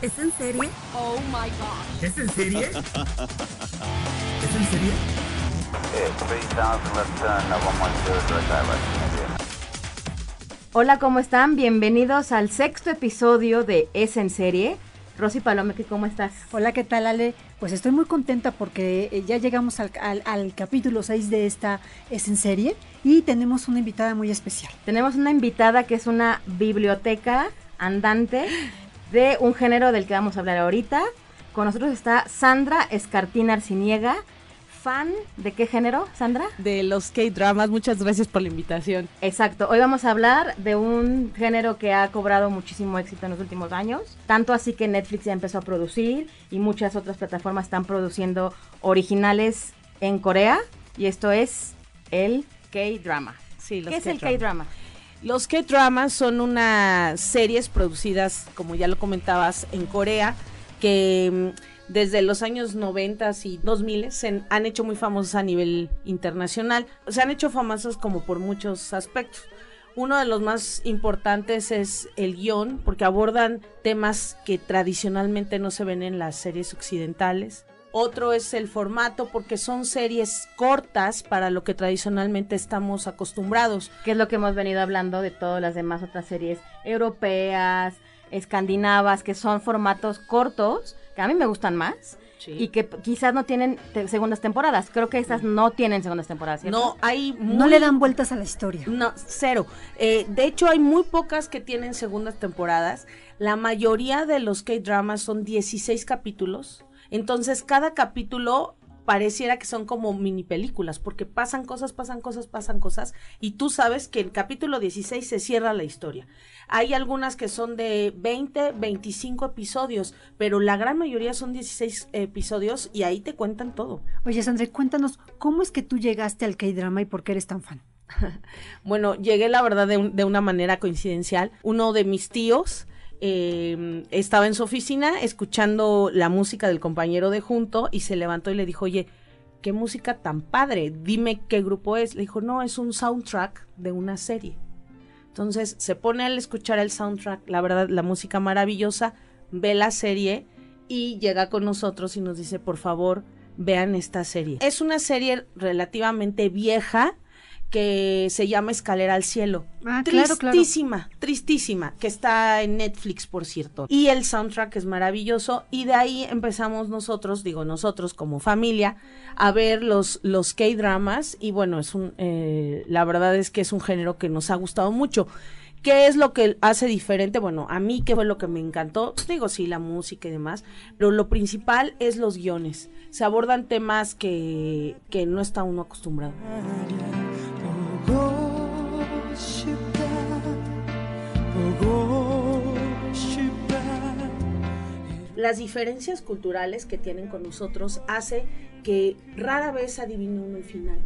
¿Es en serie? Oh my god. ¿Es en serie? ¿Es en serie? Hola, ¿cómo están? Bienvenidos al sexto episodio de Es en serie. Rosy Palomeque, ¿cómo estás? Hola, ¿qué tal, Ale? Pues estoy muy contenta porque eh, ya llegamos al, al- al capítulo 6 de esta Es en serie y tenemos una invitada muy especial. Tenemos una invitada que es una biblioteca andante de un género del que vamos a hablar ahorita. Con nosotros está Sandra Escartín Arciniega, fan de qué género, Sandra? De los K-dramas, muchas gracias por la invitación. Exacto, hoy vamos a hablar de un género que ha cobrado muchísimo éxito en los últimos años, tanto así que Netflix ya empezó a producir y muchas otras plataformas están produciendo originales en Corea y esto es el K-drama. Sí, los ¿Qué es el K-drama. Los K-dramas son unas series producidas, como ya lo comentabas, en Corea, que mm, desde los años 90 y 2000 se han hecho muy famosas a nivel internacional. Se han hecho famosas como por muchos aspectos. Uno de los más importantes es el guion, porque abordan temas que tradicionalmente no se ven en las series occidentales. Otro es el formato, porque son series cortas para lo que tradicionalmente estamos acostumbrados. Que es lo que hemos venido hablando de todas las demás otras series europeas, escandinavas, que son formatos cortos, que a mí me gustan más. Y que quizás no tienen te- segundas temporadas. Creo que estas no tienen segundas temporadas. ¿cierto? No, hay No le dan vueltas a la historia. No, cero. Eh, de hecho, hay muy pocas que tienen segundas temporadas. La mayoría de los K-dramas son 16 capítulos. Entonces, cada capítulo pareciera que son como mini películas, porque pasan cosas, pasan cosas, pasan cosas, y tú sabes que el capítulo 16 se cierra la historia. Hay algunas que son de 20, 25 episodios, pero la gran mayoría son 16 episodios y ahí te cuentan todo. Oye, Sandra, cuéntanos, ¿cómo es que tú llegaste al K-drama y por qué eres tan fan? Bueno, llegué la verdad de, un- de una manera coincidencial. Uno de mis tíos eh, estaba en su oficina escuchando la música del compañero de junto y se levantó y le dijo, oye, qué música tan padre, dime qué grupo es. Le dijo, no, es un soundtrack de una serie. Entonces se pone al escuchar el soundtrack, la verdad, la música maravillosa, ve la serie y llega con nosotros y nos dice, por favor, vean esta serie. Es una serie relativamente vieja que se llama Escalera al Cielo. Ah, claro, claro. tristísima, tristísima, que está en Netflix, por cierto. Y el soundtrack es maravilloso y de ahí empezamos nosotros, digo nosotros como familia, a ver los, los K-dramas y bueno, es un, eh, la verdad es que es un género que nos ha gustado mucho. ¿Qué es lo que hace diferente? Bueno, a mí, ¿qué fue lo que me encantó? Pues digo, sí, la música y demás, pero lo principal es los guiones. Se abordan temas que, que no está uno acostumbrado. Las diferencias culturales que tienen con nosotros hace que rara vez adivine uno el final.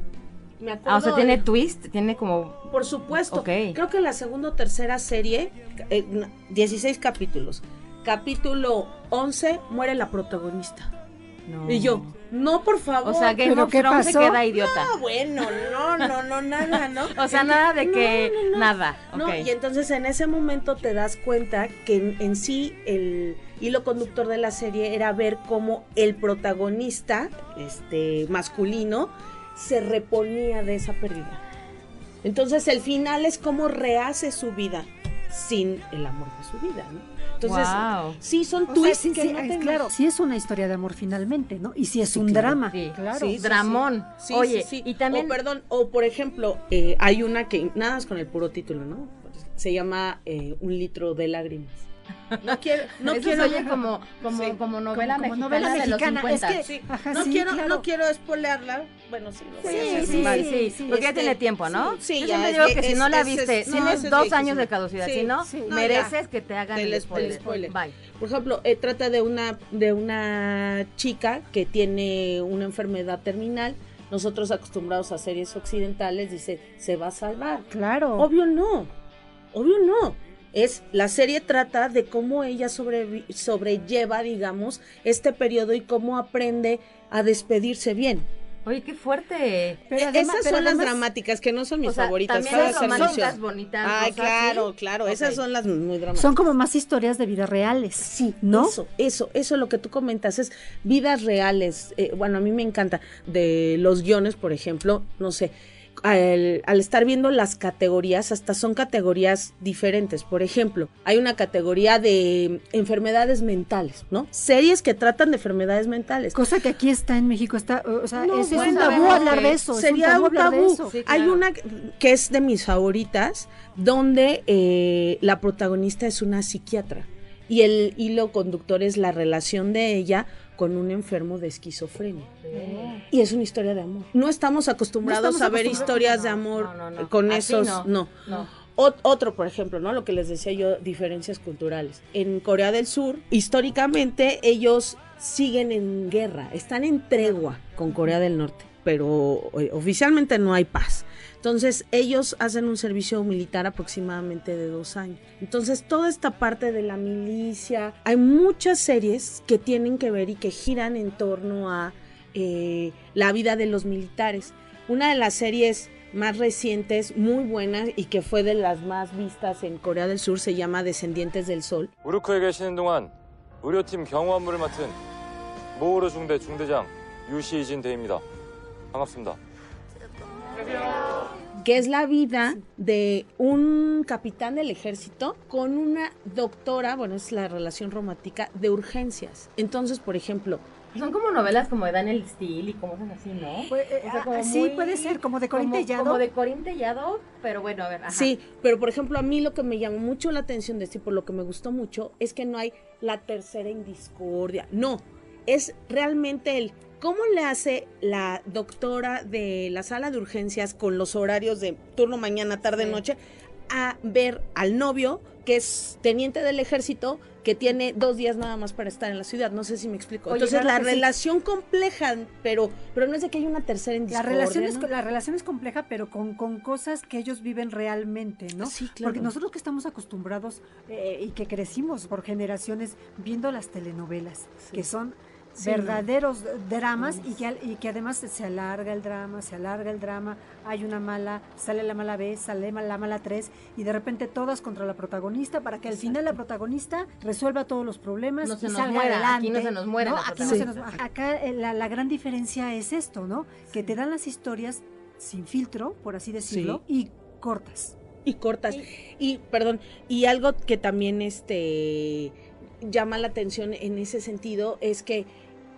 Me acuerdo Ah, o sea, tiene de- twist, tiene como... por supuesto. Creo que la segunda o tercera serie, eh, n- 16 capítulos. Capítulo 11, muere la protagonista. no. Y yo, no, por favor. O sea, Game ¿Pero of Thrones se queda idiota. Ah, bueno, no, no, no, nada, ¿no? O sea, nada de No, que... no, no. Nada. No, ok. y entonces en ese momento te das cuenta que en, en sí el hilo conductor de la serie era ver cómo el protagonista, este masculino, se reponía de esa pérdida. Entonces el final es cómo rehace su vida sin el amor de su vida, ¿no? Entonces, Wow. sí son O sea, twists sí, que sí, no es claro, sí es una historia de amor finalmente, ¿no? Y sí es Sí, un claro. drama, Sí. claro. Sí, sí, Dramón. Sí, Oye, sí, sí. y también... O perdón, o por ejemplo, eh, hay una que, nada más con el puro título, ¿no? Se llama eh, Un litro de lágrimas. No quiero, no Eso quiero. oye como, como, Sí. como novela Como- como mexicana novela de los mexicana, es 50. que- Sí, Ajá, no sí, quiero, claro. no quiero espolearla. Bueno, sí, lo voy a Sí, hacer. sí, Vale. sí, sí, porque ya este, tiene tiempo, ¿no? sí, Yo ya siempre digo que si no la viste, es- no, tienes dos años de caducidad, Sí, si no, sí. No, mereces que te hagan el spoiler. spoiler. Bye. Por ejemplo, eh, trata de una, de una chica que tiene una enfermedad terminal. Nosotros acostumbrados a series occidentales, dice, se va a salvar. Claro. Obvio no, obvio no. Es, la serie trata de cómo ella sobrevi- sobrelleva, digamos, este periodo y cómo aprende a despedirse bien. Oye, qué fuerte. Pero E- además- Esas pero son las dramáticas, que no son mis O sea, favoritas. también hacer románticas bonitas. Ay, cosas claro, así. claro, esas son las muy dramáticas. Son como más historias de vidas reales. Sí, ¿no? Eso, eso, eso lo que tú comentas es vidas reales. Eh, bueno, a mí me encanta de los guiones, por ejemplo, no sé, al, al estar viendo las categorías, hasta son categorías diferentes. Por ejemplo, hay una categoría de enfermedades mentales, ¿no? Series que tratan de enfermedades mentales. Cosa que aquí está en México, está, o sea, No, es, un tabú hablar de eso. es Sería un tabú. eso. Sí, Hay una que es de mis favoritas, donde eh, la protagonista es una psiquiatra y el hilo conductor es la relación de ella con un enfermo de esquizofrenia. Y es una historia de amor. No estamos acostumbrados No estamos a ver acostumbrados, historias de amor no, no, no. con Así esos, no. no. No. Ot- otro, por ejemplo, ¿no? Lo que les decía yo, diferencias culturales. En Corea del Sur, históricamente, ellos siguen en guerra, están en tregua con Corea del Norte, pero eh, oficialmente no hay paz. Entonces, ellos hacen un servicio militar aproximadamente de dos años. Entonces, toda esta parte de la milicia, hay muchas series que tienen que ver y que giran en torno a eh, la vida de los militares. Una de las series más recientes, muy buena y que fue de las más vistas en Corea del Sur, se llama Descendientes del Sol. Que es la vida de un capitán del ejército con una doctora, bueno, es la relación romántica de urgencias. Entonces, por ejemplo, Son como novelas como de Daniel Steele y cosas así, ¿no? Pues, eh, O sea, como ah, sí, muy- puede ser, como de Corín como- Tellado. Como de Corín Tellado, pero bueno, a ver. Ajá. sí, pero por ejemplo, a mí lo que me llamó mucho la atención de este, y por lo que me gustó mucho, es que no hay la tercera en discordia. No, es realmente el cómo le hace la doctora de la sala de urgencias con los horarios de turno mañana, tarde, Sí. noche, a ver al novio, que es teniente del ejército, que tiene dos días nada más para estar en la ciudad. No sé si me explico. Oye, Entonces, claro la sí. relación compleja, pero, pero no es de que haya una tercera en La relación, es, la relación es compleja, pero con, con cosas que ellos viven realmente, ¿no? Sí, claro. Porque nosotros que estamos acostumbrados eh, y que crecimos por generaciones viendo las telenovelas, Sí. que son Sí, verdaderos dramas y que, al- y que además se alarga el drama, se alarga el drama, hay una mala, sale la mala B, sale la mala 3 y de repente todas contra la protagonista para que al final la protagonista resuelva todos los problemas No se y nos salga muera, adelante. aquí no se nos muere ¿no? la Aquí no se nos- acá eh, la, la gran diferencia es esto, ¿no? Que te dan las historias sin filtro, por así decirlo, y cortas. y cortas. Y, perdón, y algo que también este llama la atención en ese sentido es que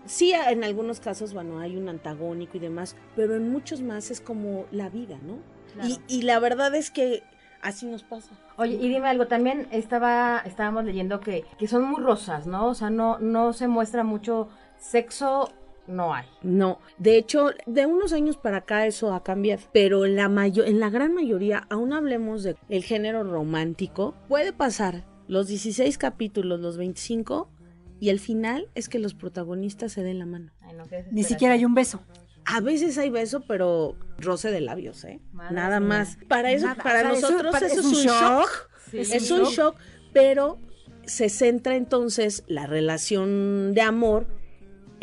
sí, en algunos casos, bueno, hay un antagónico y demás, pero en muchos más es como la vida, ¿no? Claro. Y, y la verdad es que así nos pasa. Oye, y dime algo, también estaba, estábamos leyendo que, que son muy rosas, ¿no? O sea, no, no se muestra mucho sexo, no hay. No, de hecho, de unos años para acá eso ha cambiado, pero en la mayo- en la gran mayoría, aún hablemos de el género romántico, puede pasar los 16 capítulos, los 25 y el final es que los protagonistas se den la mano. Ay, no, qué Ni siquiera hay un beso. A veces hay beso, pero roce de labios, ¿eh? Madre Nada mía. más. Para eso, Nada, para o sea, eso- nosotros para- eso es un shock. shock. Sí, es un shock, pero se centra entonces la relación de amor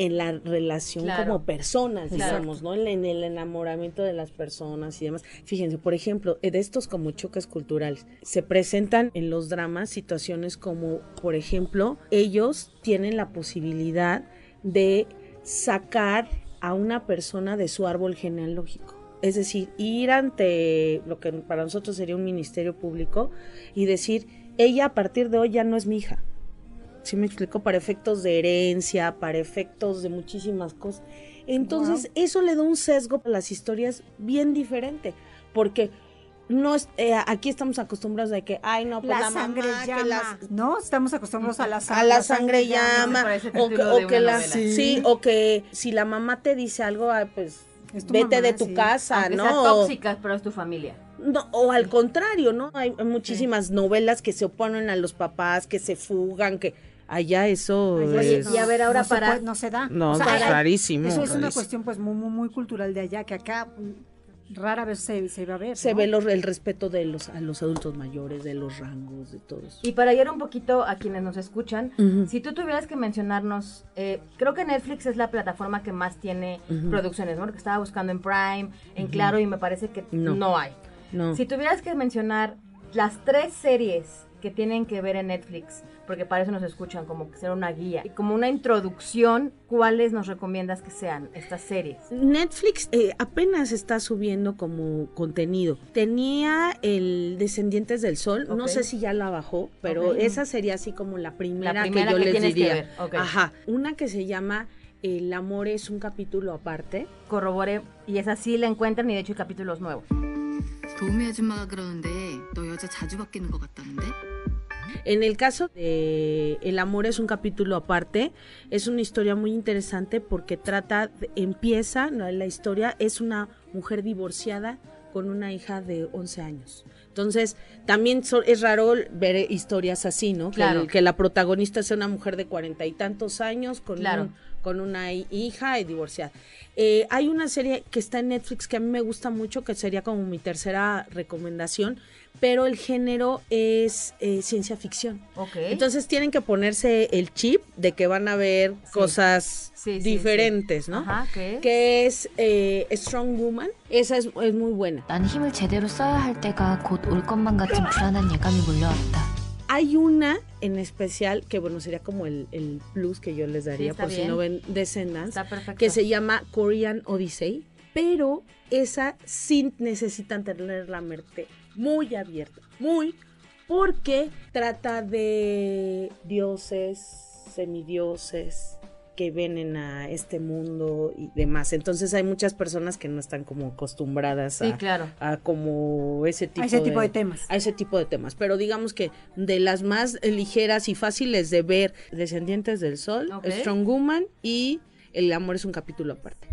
en la relación Claro. como personas, Claro. digamos, ¿no? En, en el enamoramiento de las personas y demás. Fíjense, por ejemplo, de estos como choques culturales, se presentan en los dramas situaciones como, por ejemplo, ellos tienen la posibilidad de sacar a una persona de su árbol genealógico. Es decir, ir ante lo que para nosotros sería un ministerio público y decir, ella a partir de hoy ya no es mi hija. ¿Sí me explico? Para efectos de herencia, para efectos de muchísimas cosas. Entonces, eso le da un sesgo a las historias bien diferente, porque no es, eh, aquí estamos acostumbrados de que, ay, no, pues la, la, sangre mamá, llama, que las- ¿no? Estamos acostumbrados a la a sangre. la sangre llama, o que, o la, sí. o que si la mamá te dice algo, ay, pues vete mamá, de tu sí. casa, Aunque ¿no? sea tóxica, pero es tu familia. No, o al contrario, ¿no? Hay muchísimas novelas que se oponen a los papás, que se fugan, que allá eso Oye, es... y a ver, ahora no se para- puede- no se da. No, O sea, es rarísimo, Eso es una cuestión pues muy, muy, muy cultural de allá, que acá rara vez se, se va a ver. se ¿no? ve los- el respeto de los a los adultos mayores, de los rangos, de todo eso. Y para ir un poquito a quienes nos escuchan, si tú tuvieras que mencionarnos, eh, creo que Netflix es la plataforma que más tiene producciones, ¿no? Porque estaba buscando en Prime, en Claro, y me parece que No. no, hay. No. Si tuvieras que mencionar las tres series que tienen que ver en Netflix, porque para eso nos escuchan, como que ser una guía, y como una introducción, ¿cuáles nos recomiendas que sean estas series? Netflix eh, apenas está subiendo como contenido. Tenía el Descendientes del Sol, no sé si ya la bajó, pero esa sería así como la primera, La primera que yo que les que diría. ver. Ajá, una que se llama El amor es un capítulo aparte. Corroboré, y esa sí la encuentran, y de hecho hay capítulos nuevos. 도우미 아줌마가 그러는데 너 여자 자주 바뀌는 것 같다는데? En el caso de El amor es un capítulo aparte, es una historia muy interesante porque trata, de- empieza, ¿no? la historia es una mujer divorciada con una hija de 11 años. Entonces, también so- es raro ver historias así, ¿no? Que, Claro. el- que la protagonista sea una mujer de cuarenta y tantos años con, Claro. un- con una hi- hija y divorciada. Eh, hay una serie que está en Netflix que a mí me gusta mucho, que sería como mi tercera recomendación, pero el género es eh, ciencia ficción. Ok. Entonces tienen que ponerse el chip de que van a ver cosas Sí, sí, diferentes, ¿no? Ajá, ¿qué? Que es eh, Strong Woman. Esa es, es muy buena. 난 힘을 제대로 써야 할 때가 곧 올 것만 같은 불안한 예감이 몰려왔다. Hay una en especial que, bueno, sería como el, el plus que yo les daría por si no ven Descendants, que se llama Korean Odyssey, pero esa sí necesitan tener la mente muy abierta, muy, porque trata de dioses, semidioses que vienen a este mundo y demás. Entonces hay muchas personas que no están como acostumbradas Sí, a, claro. a como ese tipo A ese tipo de temas. a ese tipo de temas. Pero digamos que de las más ligeras y fáciles de ver, Descendientes del Sol. Strong Woman y El amor es un capítulo aparte.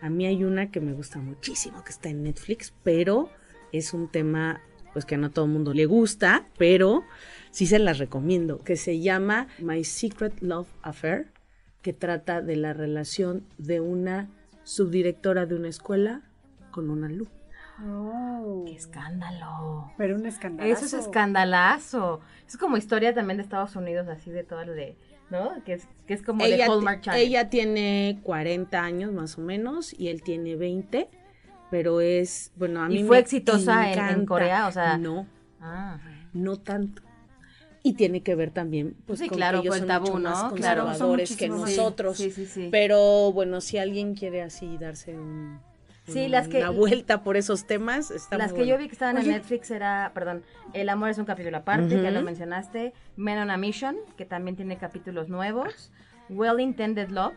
A mí hay una que me gusta muchísimo, que está en Netflix, pero es un tema pues que a no todo el mundo le gusta, pero sí se las recomiendo, que se llama My Secret Love Affair, que trata de la relación de una subdirectora de una escuela con una alumna. Oh, ¡Qué escándalo! pero un escándalo. Eso es escandalazo. Es como historia también de Estados Unidos, así de todo lo de, ¿no? Que es, que es como ella, de Hallmark Channel. ella tiene 40 años más o menos y él tiene 20, pero es, bueno, a ¿Y mí fue me exitosa en- en. Corea? O sea- no, Ah, no tanto. Y tiene que ver también, pues, Sí, con claro, que ellos son tabú, mucho ¿no? más Claro, conservadores que muchísimo más- nosotros. Sí, sí. Pero bueno, si alguien quiere así darse un, Sí, un- las que- una vuelta por esos temas, está Las muy que yo bueno. vi que estaban en Oye. Netflix era, perdón, El amor es un capítulo aparte, que ya lo mencionaste. Men on a Mission, que también tiene capítulos nuevos. Well Intended Love,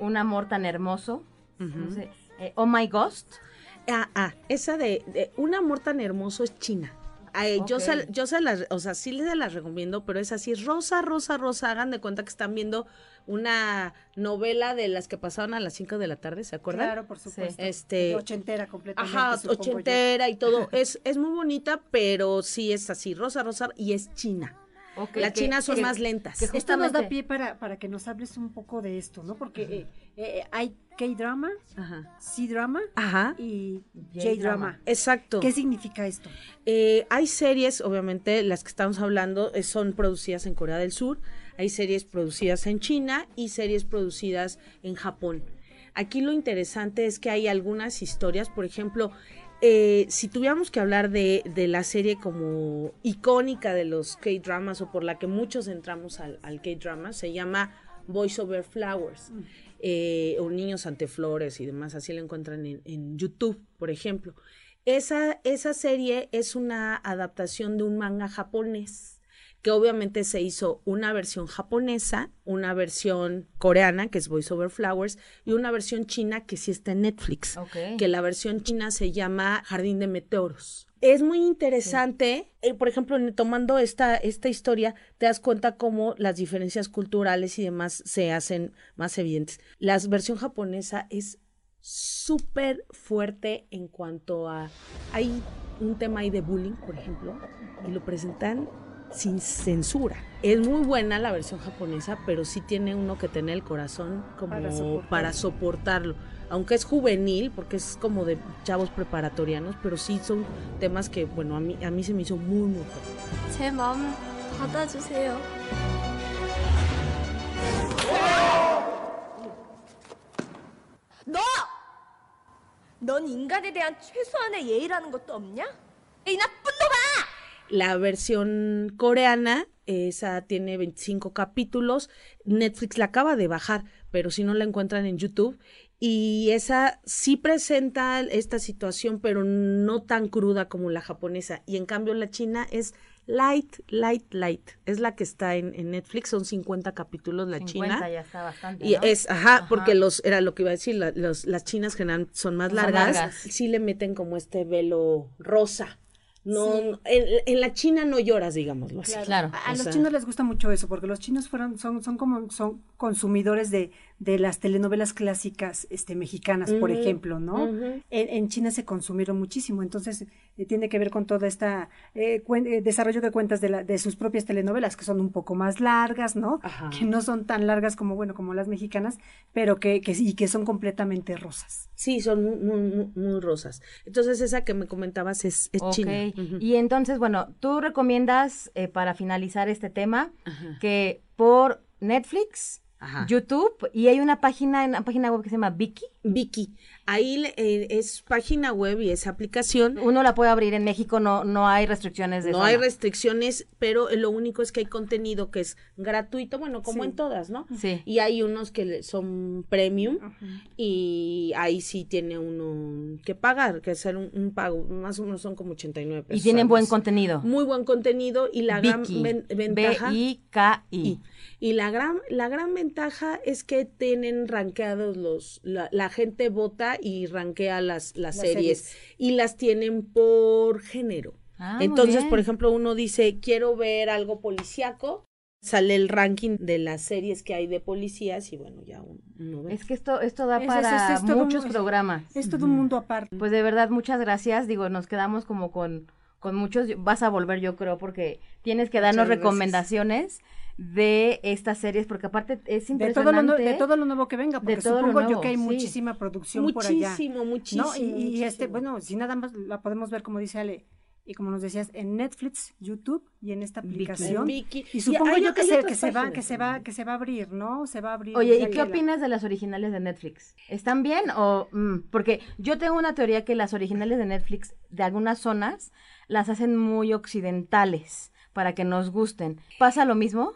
Un amor tan hermoso. no sé, eh, oh My Ghost. Ah, ah, esa de, de Un amor tan hermoso es China. Ay, yo, se, yo se las, o sea, sí les las recomiendo, pero es así, rosa, rosa, rosa, hagan de cuenta que están viendo una novela de las que pasaban a las 5 de la tarde, ¿se acuerdan? Claro, por supuesto. Este- ochentera completamente. Ajá, yo. ochentera y todo, es, es muy bonita, pero sí es así, rosa, rosa, y es china. Ok, Las que- chinas son que- más lentas. que Esto nos da pie para, para que nos hables un poco de esto, ¿no? Porque eh, eh, hay K-drama. C-drama y J-drama. J-drama. exacto. ¿Qué significa esto? Eh, hay series, obviamente, las que estamos hablando eh, son producidas en Corea del Sur, hay series producidas en China y series producidas en Japón. Aquí lo interesante es que hay algunas historias, por ejemplo, eh, si tuviéramos que hablar de, de la serie como icónica de los K-dramas o por la que muchos entramos al, al K-drama, se llama Voice Over Flowers eh, o Niños ante Flores y demás, así lo encuentran en, en YouTube, por ejemplo. Esa, esa serie es una adaptación de un manga japonés que obviamente se hizo una versión japonesa, una versión coreana, que es Voice Over Flowers, y una versión china que sí está en Netflix, Ok. que la versión china se llama Jardín de Meteoros. Es muy interesante, eh, por ejemplo, tomando esta, esta historia, te das cuenta cómo las diferencias culturales y demás se hacen más evidentes. La versión japonesa es súper fuerte en cuanto a... Hay un tema ahí de bullying, por ejemplo, y lo presentan sin censura. Es muy buena la versión japonesa, pero sí tiene uno que tener el corazón como Para para, soportarlo. soportarlo. Aunque es juvenil, porque es como de chavos preparatorianos, pero sí son temas que, bueno, a mí, a mí se me hizo muy, muy fuerte. 제 마음 받아주세요. 너! 넌 인간에 대한 최소한의 예의라는 것도 없냐? 이 나쁜 놈아! La versión coreana, esa tiene 25 capítulos. Netflix la acaba de bajar, pero si no la encuentran en YouTube. Y esa sí presenta esta situación, pero no tan cruda como la japonesa. Y en cambio la china es light, light, light. Es la que está en, en Netflix, son 50 capítulos la 50 china. ya está bastante, Y es, ajá, Ajá. porque los, era lo que iba a decir, la- los, las chinas generalmente son más Son largas, largas. sí le meten como este velo rosa. No, Sí. en, en la China no lloras, digámoslo así. Claro. A, los sea- chinos les gusta mucho eso, porque los chinos fueron, son, son como son consumidores de, de las telenovelas clásicas este, mexicanas, por ejemplo, ¿no? en, en China se consumieron muchísimo, entonces eh, tiene que ver con todo este desarrollo que cuentas de, la, de sus propias telenovelas, que son un poco más largas, ¿no? Ajá. Que no son tan largas como, bueno, como las mexicanas, pero que, que, y que son completamente rosas. Sí, son muy, muy, rosas. Entonces esa que me comentabas es, es Ok. china. Y entonces, bueno, tú recomiendas eh, para finalizar este tema Ajá. que por Netflix, Ajá. YouTube y hay una página, una página web que se llama Viki. Viki, ahí le- eh, es página web y es aplicación. Uno la puede abrir en México, no, no hay restricciones de No zona. hay restricciones, pero lo único es que hay contenido que es gratuito, bueno, como Sí. en todas, ¿no? Sí. Y hay unos que le- son premium y ahí sí tiene uno que pagar, que hacer un, un pago, más o menos son como 89 pesos. Y tienen buen contenido. Muy buen contenido y la gran ven- ventaja... B-I-K-I. Y, y la gran, la gran ventaja es que tienen rankeados los, la, la gente vota y rankea las, las, Las series, series. y las tienen por género. Ah, Entonces, por ejemplo, uno dice, quiero ver algo policíaco, sale el ranking de las series que hay de policías y bueno, ya uno, uno ve. Es que esto, esto da Es- es- para es muchos un- programas. Es todo un mundo aparte. Pues de verdad, muchas gracias. Digo, nos quedamos como con, con muchos. Vas a volver, yo creo, porque tienes que darnos gracias. De estas series, porque aparte es De impresionante. todo, lo, nue- de todo lo nuevo que venga, porque todo lo supongo nuevo, yo que hay sí. muchísima producción por allá. Muchísimo, muchísimo. ¿no? Y, y este, muchísimo. bueno, si nada más la podemos ver, como dice Ale, y como nos decías, en Netflix, YouTube y en esta aplicación. Y supongo hay- yo que se, que se va, que se va, que se va a abrir, ¿no? Se va a abrir. Oye, ¿y qué la- opinas de las originales de Netflix? ¿Están bien o...? mm, porque yo tengo una teoría que las originales de Netflix, de algunas zonas, las hacen muy occidentales para que nos gusten. ¿Pasa lo mismo?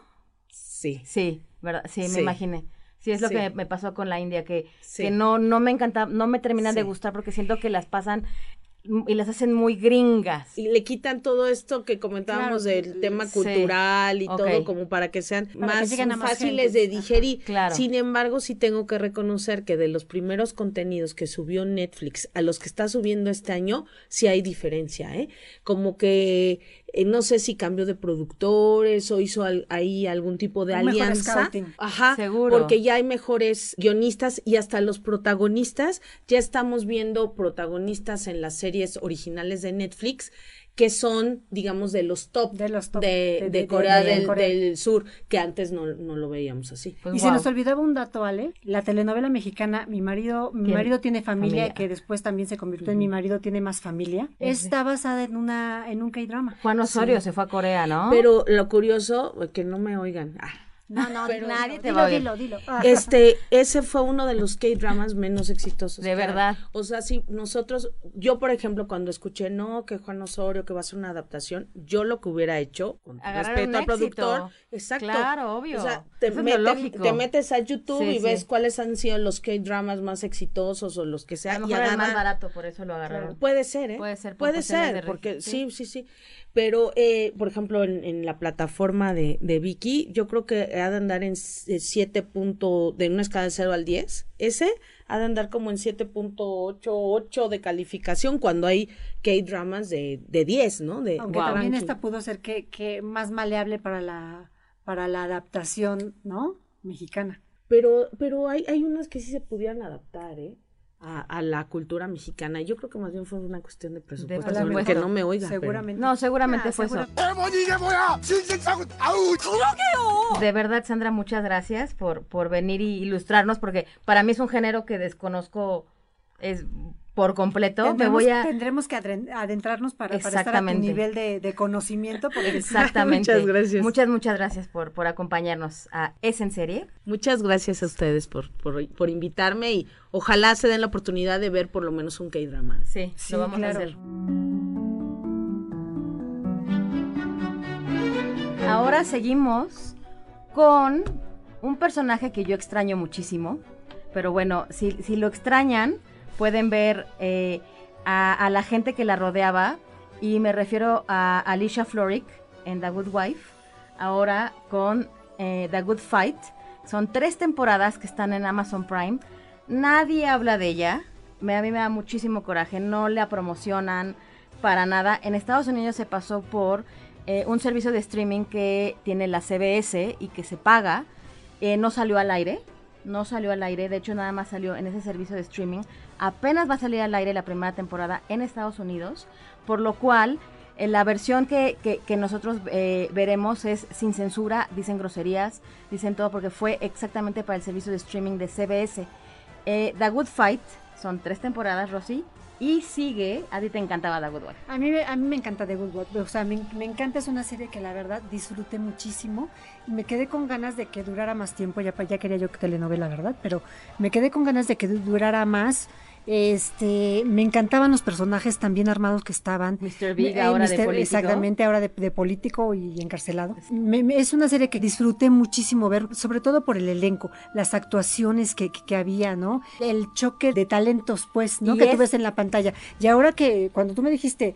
Sí. Sí, ¿verdad? Sí, me Sí. imaginé. Sí, es lo Sí. que me pasó con la India, que, Sí. que no, no me encanta, no me terminan de gustar porque siento que las pasan y las hacen muy gringas. y le quitan todo esto que comentábamos Claro, del tema sí, cultural y todo como para que sean más fáciles de digerir. Claro. Sin embargo, sí tengo que reconocer que de los primeros contenidos que subió Netflix a los que está subiendo este año, sí hay diferencia, ¿eh? Como que eh, no sé si cambió de productores o hizo al- ahí algún tipo de Un alianza. Ajá, Seguro. porque ya hay mejores guionistas y hasta los protagonistas, ya estamos viendo protagonistas en las series originales de Netflix que son, digamos, de los top De los top de, de- de de- de- Corea, de del, Corea. del Sur, que antes no, no lo veíamos así. Pues, y se nos olvidaba un dato, Ale, la telenovela mexicana, mi marido, mi Tiene marido tiene familia, familia. que después también se convirtió en mi marido tiene más familia. Está basada en una, en un K-drama. Juan Osorio se fue a Corea, ¿no? Pero lo curioso, que no me oigan, ah, No, no, Pero- nadie te Dilo, va a oír. dilo, dilo. Ah. Este, ese fue uno de los K-dramas menos exitosos. De verdad. O sea, si nosotros, yo por ejemplo, cuando escuché, no, que Juan Osorio, que va a ser una adaptación, yo lo que hubiera hecho, con Agarrar respeto al productor, exacto. Claro, obvio. O sea, te, meten- te metes a YouTube Sí, y ves sí. cuáles han sido los K-dramas más exitosos o los que A sea. lo y mejor era el más barato, por eso lo agarraron. Puede ser, ¿eh? Puede ser Puede ser, porque sí. sí, sí, sí. Pero, eh, por ejemplo, en, en la plataforma de, de Vicky, yo creo que ha de andar en 7 punto, de una escala de 0 al 10. Ese ha de andar como en 7.88 de calificación cuando hay K-dramas de, de 10, ¿no? De, Aunque también esta pudo ser que, que más maleable para la, para la adaptación, ¿no? Mexicana. Pero, pero hay, hay unas que sí se pudieran adaptar, ¿eh? A, a la cultura mexicana. Yo creo que más bien fue una cuestión de presupuesto. presupuesto. que no me oiga. pero- Seguramente. No, seguramente Ah, fue segura- eso. De verdad, Sandra, muchas gracias por, por venir y ilustrarnos, porque para mí es un género que desconozco es por completo. Me Tendremos, voy a... tendremos que adentrarnos para, para estar a tu nivel de, de conocimiento. Porque Exactamente. Muchas gracias. Muchas, muchas gracias por, por acompañarnos a Es en Serie. Muchas gracias a ustedes por, por, por invitarme y ojalá se den la oportunidad de ver por lo menos un K-drama. Sí, Sí, lo vamos claro. a hacer. Ahora seguimos con un personaje que yo extraño muchísimo. Pero bueno, si, si lo extrañan, pueden ver eh, a, la gente que la rodeaba. Y me refiero a Alicia Florrick en The Good Wife. Ahora con eh, The Good Fight. Son tres temporadas que están en Amazon Prime. Nadie habla de ella. A mí me da muchísimo coraje. No la promocionan para nada. En Estados Unidos se pasó por eh, un servicio de streaming que tiene la CBS y que se paga. No salió al aire. No salió al aire. De hecho, nada más salió en ese servicio de streaming. Apenas va a salir al aire la primera temporada en Estados Unidos. Por lo cual, eh, la versión que, que- que nosotros eh, veremos es sin censura. Dicen groserías. Dicen todo porque fue exactamente para el servicio de streaming de CBS. Eh, The Good Fight. Son tres temporadas, Rosy. Y sigue. A ti te encantaba The Good Wife. A mí, a mí me encanta The Good Wife, o sea, me, me encanta, es una serie que la verdad disfruté muchísimo me quedé con ganas de que durara más tiempo, ya, ya quería yo que telenovela, ¿verdad? Pero me quedé con ganas de que du- durara más. Este, me encantaban los personajes tan bien armados que estaban. Mr. Big Eh, ahora de político. Exactamente, ahora de, de político y encarcelado. Me- me- es una serie que disfruté muchísimo ver, sobre todo por el elenco, las actuaciones que, que- que había, ¿no? El choque de talentos, pues, ¿no? Que tú es- ves en la pantalla. Y ahora que, cuando tú me dijiste, "Ay,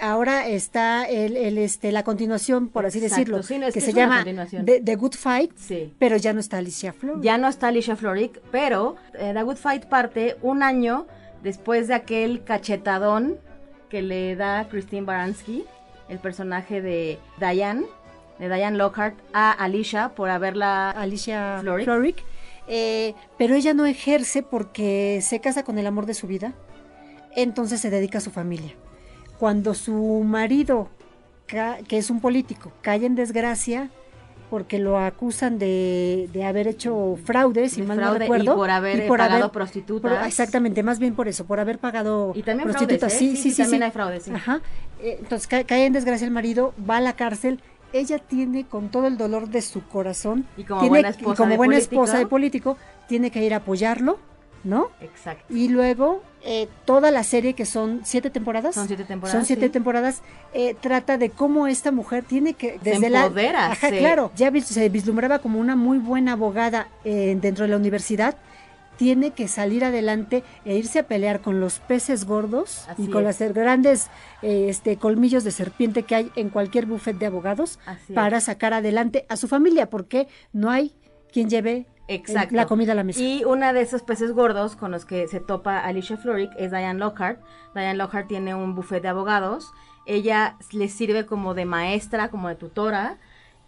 ahora está el, el, este, la continuación, por así Exacto, decirlo, sí, no, es que que se llama. The, The Good Fight, Sí. pero ya no está Alicia Flores. Ya no está Alicia Florrick, pero eh, The Good Fight parte un año después de aquel cachetadón que le da Christine Baranski, el personaje de Diane, de Diane Lockhart, a Alicia por haberla... Alicia Florrick. Florrick. Eh, pero ella no ejerce porque se casa con el amor de su vida, entonces se dedica a su familia. Cuando su marido, que es un político, cae en desgracia porque lo acusan de, de haber hecho fraudes, si De mal fraude no y recuerdo. por haber, eh, pagado prostitutas. por- exactamente, más bien por eso, por haber pagado Y también prostitutas. fraudes, ¿eh? Sí, sí, sí. también sí. hay fraudes, sí. Ajá. Eh, Entonces cae, cae en desgracia el marido, va a la cárcel. Ella tiene con todo el dolor de su corazón, Y como tiene- buena y esposa como de buena político. esposa de político, tiene que ir a apoyarlo, ¿no? Exacto. Y luego eh, toda la serie, que son siete temporadas, Son siete temporadas, son siete sí. temporadas, eh, trata de cómo esta mujer tiene que Se desde la Ajá, se- claro, ya vis- se vislumbraba como una muy buena abogada eh, dentro de la universidad. Tiene que salir adelante e irse a pelear con los peces gordos Así y con es. los grandes eh, este, colmillos de serpiente que hay en cualquier buffet de abogados Así para es. sacar adelante a su familia, porque no hay quien lleve Exacto. la comida a la mesa. Y una de esos peces gordos con los que se topa Alicia Florrick es Diane Lockhart. Diane Lockhart tiene un buffet de abogados. Ella le sirve como de maestra, como de tutora.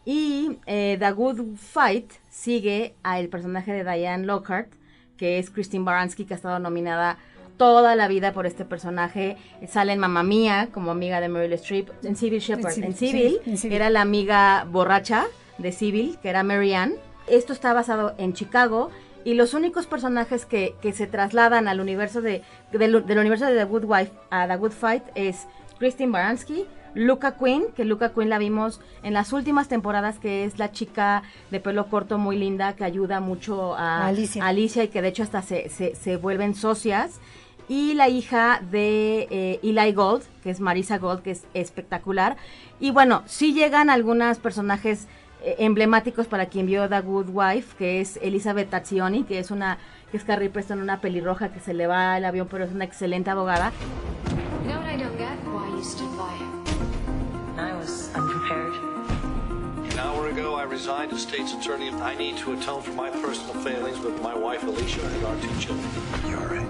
Y eh, The Good Fight sigue al personaje de Diane Lockhart, que es Christine Baranski, que ha estado nominada toda la vida por este personaje. Sale en Mamma Mía como amiga de Meryl Streep, en Civil Shepherd. Civil, En Civil, en Civil. era la amiga borracha de Civil, que era Mary Ann. Esto está basado en Chicago y los únicos personajes que, que se trasladan al universo de, del, del universo de The Good Wife a The Good Fight es Christine Baranski, Luca Quinn, que Luca Quinn la vimos en las últimas temporadas, que es la chica de pelo corto muy linda que ayuda mucho a Alicia. Alicia y que de hecho hasta se, se, se vuelven socias. Y la hija de eh, Eli Gold, que es Marisa Gold, que es espectacular. Y bueno, sí llegan algunos personajes emblemáticos para quien vio The Good Wife, que es Elizabeth Tazioni, que es una que es Carrie Preston, una pelirroja que se le va el avión, pero es una excelente abogada. You know what I don't get? Why you stood by him. I was unprepared. An hour ago, I resigned as state's attorney. I need to atone for my personal failings with my wife, Alicia, and our two children. You all right?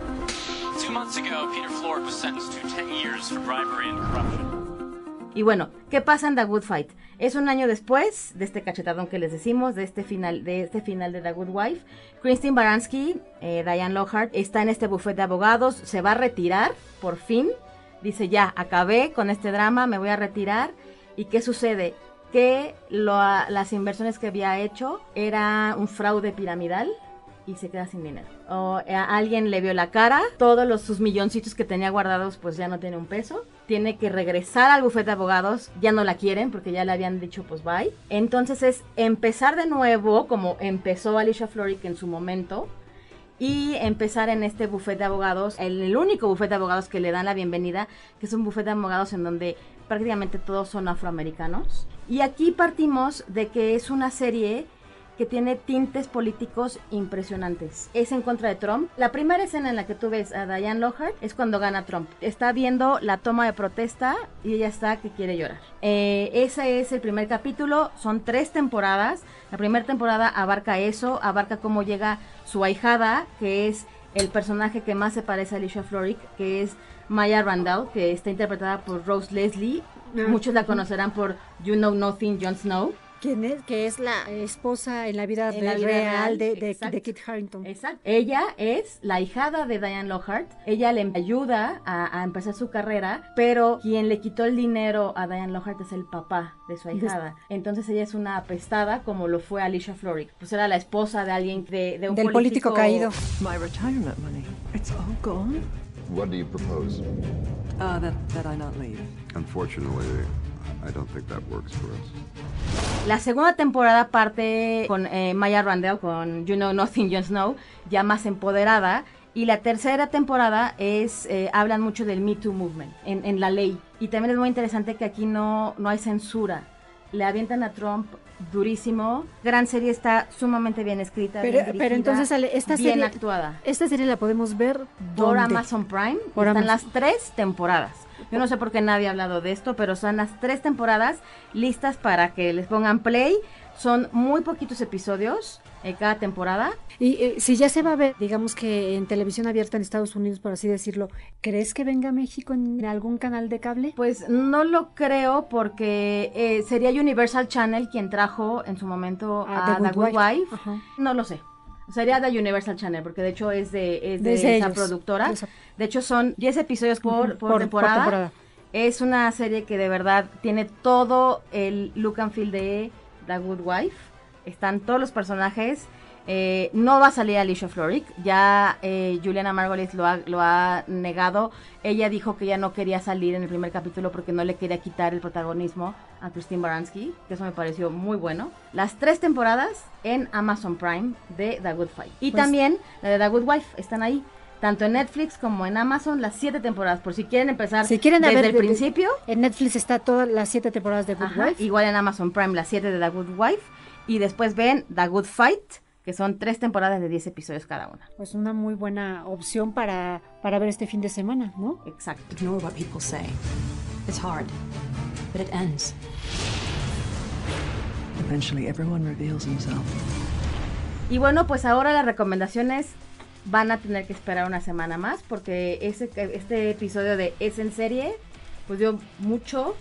Two months ago, Peter Florek was sentenced to 10 years for bribery and corruption. Y bueno, ¿qué pasa en The Good Fight? Es un año después de este cachetadón que les decimos, de este final de, este final de The Good Wife. Christine Baranski, eh, Diane Lockhart, está en este buffet de abogados, se va a retirar, por fin. Dice, ya, acabé con este drama, me voy a retirar. ¿Y qué sucede? Que lo- las inversiones que había hecho era un fraude piramidal y se queda sin dinero. O eh, alguien le vio la cara, todos los, sus milloncitos que tenía guardados pues ya no tiene un peso. Tiene que regresar al bufete de abogados, ya no la quieren porque ya le habían dicho pues bye. Entonces es empezar de nuevo como empezó Alicia Florrick en su momento y empezar en este bufete de abogados, el, el único bufete de abogados que le dan la bienvenida, que es un bufete de abogados en donde prácticamente todos son afroamericanos. Y aquí partimos de que es una serie que tiene tintes políticos impresionantes. Es en contra de Trump. La primera escena en la que tú ves a Diane Lockhart es cuando gana Trump. Está viendo la toma de protesta y ella está que quiere llorar. Eh, ese es el primer capítulo. Son tres temporadas. La primera temporada abarca eso, abarca cómo llega su ahijada, que es el personaje que más se parece a Alicia Florrick, que es Maya Randall, que está interpretada por Rose Leslie. Ah, Muchos la conocerán por You Know Nothing, Jon Snow. ¿Quién es? Que es la esposa en la vida, En la de- vida real, real, de, de, de Kit Harington. Exacto. Ella es la hijada de Diane Lockhart. Ella le ayuda a, a empezar su carrera, pero quien le quitó el dinero a Diane Lockhart es el papá de su ahijada. Entonces ella es una apestada como lo fue Alicia Florrick. Pues era la esposa de alguien de, de un Del político caído. My retirement money. It's all gone. What do you propose? Uh, that, that I not leave. Unfortunately, I don't think that works for us. La segunda temporada parte con eh, Maya Randall, con You Know Nothing, Jon Snow, ya más empoderada. Y la tercera temporada es, eh, hablan mucho del Me Too Movement en, en la ley. Y también es muy interesante que aquí no, no hay censura. Le avientan a Trump durísimo. Gran serie está sumamente bien escrita. Pero, bien pero entonces, Ale, esta bien serie, actuada. esta serie la podemos ver Por. Amazon Prime. Por están Amazon. las tres temporadas. Yo no sé por qué nadie ha hablado de esto, pero son las tres temporadas listas para que les pongan play. Son muy poquitos episodios en cada temporada. Y eh, si ya se va a ver, digamos que en televisión abierta en Estados Unidos, por así decirlo, ¿crees que venga a México en algún canal de cable? Pues no lo creo porque eh, sería Universal Channel quien trajo en su momento Ah, a The The Good Wife. No lo sé. Sería The Universal Channel porque de hecho es de, es de, esa ellos, productora. de De hecho son 10 episodios por, por por- por temporada. Es una serie que de verdad tiene todo el look and feel de The Good Wife. Están todos los personajes. Eh, no va a salir Alicia Florrick. Ya eh, Juliana Margolis lo ha, lo ha negado. Ella dijo que ya no quería salir en el primer capítulo porque no le quería quitar el protagonismo a Christine Baranski. Que eso me pareció muy bueno. Las tres temporadas en Amazon Prime de The Good Fight. Y Pues- también la de The Good Wife están ahí. Tanto en Netflix como en Amazon, las siete temporadas. Por si quieren empezar Si quieren desde ver el de- principio. En Netflix está todas las siete temporadas de Good Ajá, Wife. Igual en Amazon Prime, las 7 de The Good Wife. Y después ven The Good Fight, que son tres temporadas de 10 episodios cada una. Pues una muy buena opción para, para ver este fin de semana, ¿no? Exacto. Ignore what people say. It's hard, but it ends. Eventually, everyone reveals himself. Y bueno, pues ahora las recomendaciones van a tener que esperar una semana más porque ese, este episodio de Es en serie, pues dio mucho.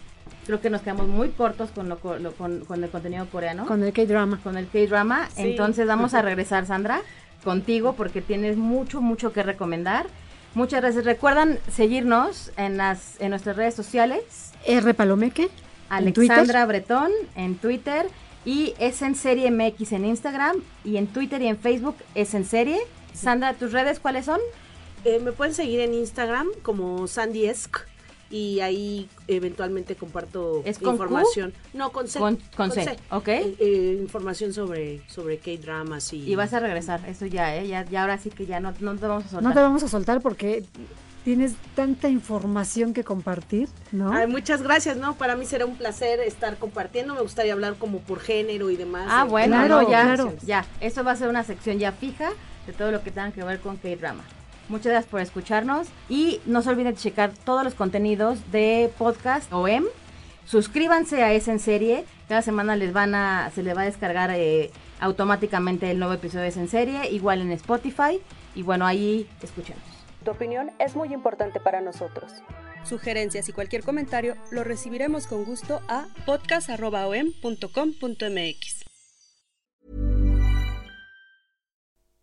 Creo que nos quedamos muy cortos con, lo, co- lo- con, con el contenido coreano. Con el K-drama. Con el K-drama. Sí. Entonces vamos a regresar, Sandra, contigo porque tienes mucho, mucho que recomendar. Muchas gracias. Recuerdan seguirnos en, las, en nuestras redes sociales. R. Palomeque. en. Alexandra Bretón en Twitter y es en serie MX en Instagram y en Twitter y en Facebook es en serie. Sandra, ¿tus redes cuáles son? Eh, me pueden seguir en Instagram como Sandiesk y ahí eventualmente comparto ¿Es con información. No, con C. Con- con C, ok. Eh, eh, información sobre, sobre K-dramas y... Y vas a regresar, eso ya, ¿eh? Ya, ya ahora sí que ya no, no te vamos a soltar. No te vamos a soltar porque tienes tanta información que compartir, ¿no? Ay, muchas gracias, ¿no? Para mí será un placer estar compartiendo. Me gustaría hablar como por género y demás. Ah, Eh, bueno, Claro, no, ya, claro. ya. Eso va a ser una sección ya fija de todo lo que tenga que ver con K-Drama. Muchas gracias por escucharnos y no se olviden de checar todos los contenidos de podcast OM. Suscríbanse a Es en Serie. Cada semana les van a, se les va a descargar eh, automáticamente el nuevo episodio de Es en Serie, igual en Spotify. Y bueno, ahí escuchemos. Tu opinión es muy importante para nosotros. Sugerencias y cualquier comentario lo recibiremos con gusto a podcast.om.com.mx.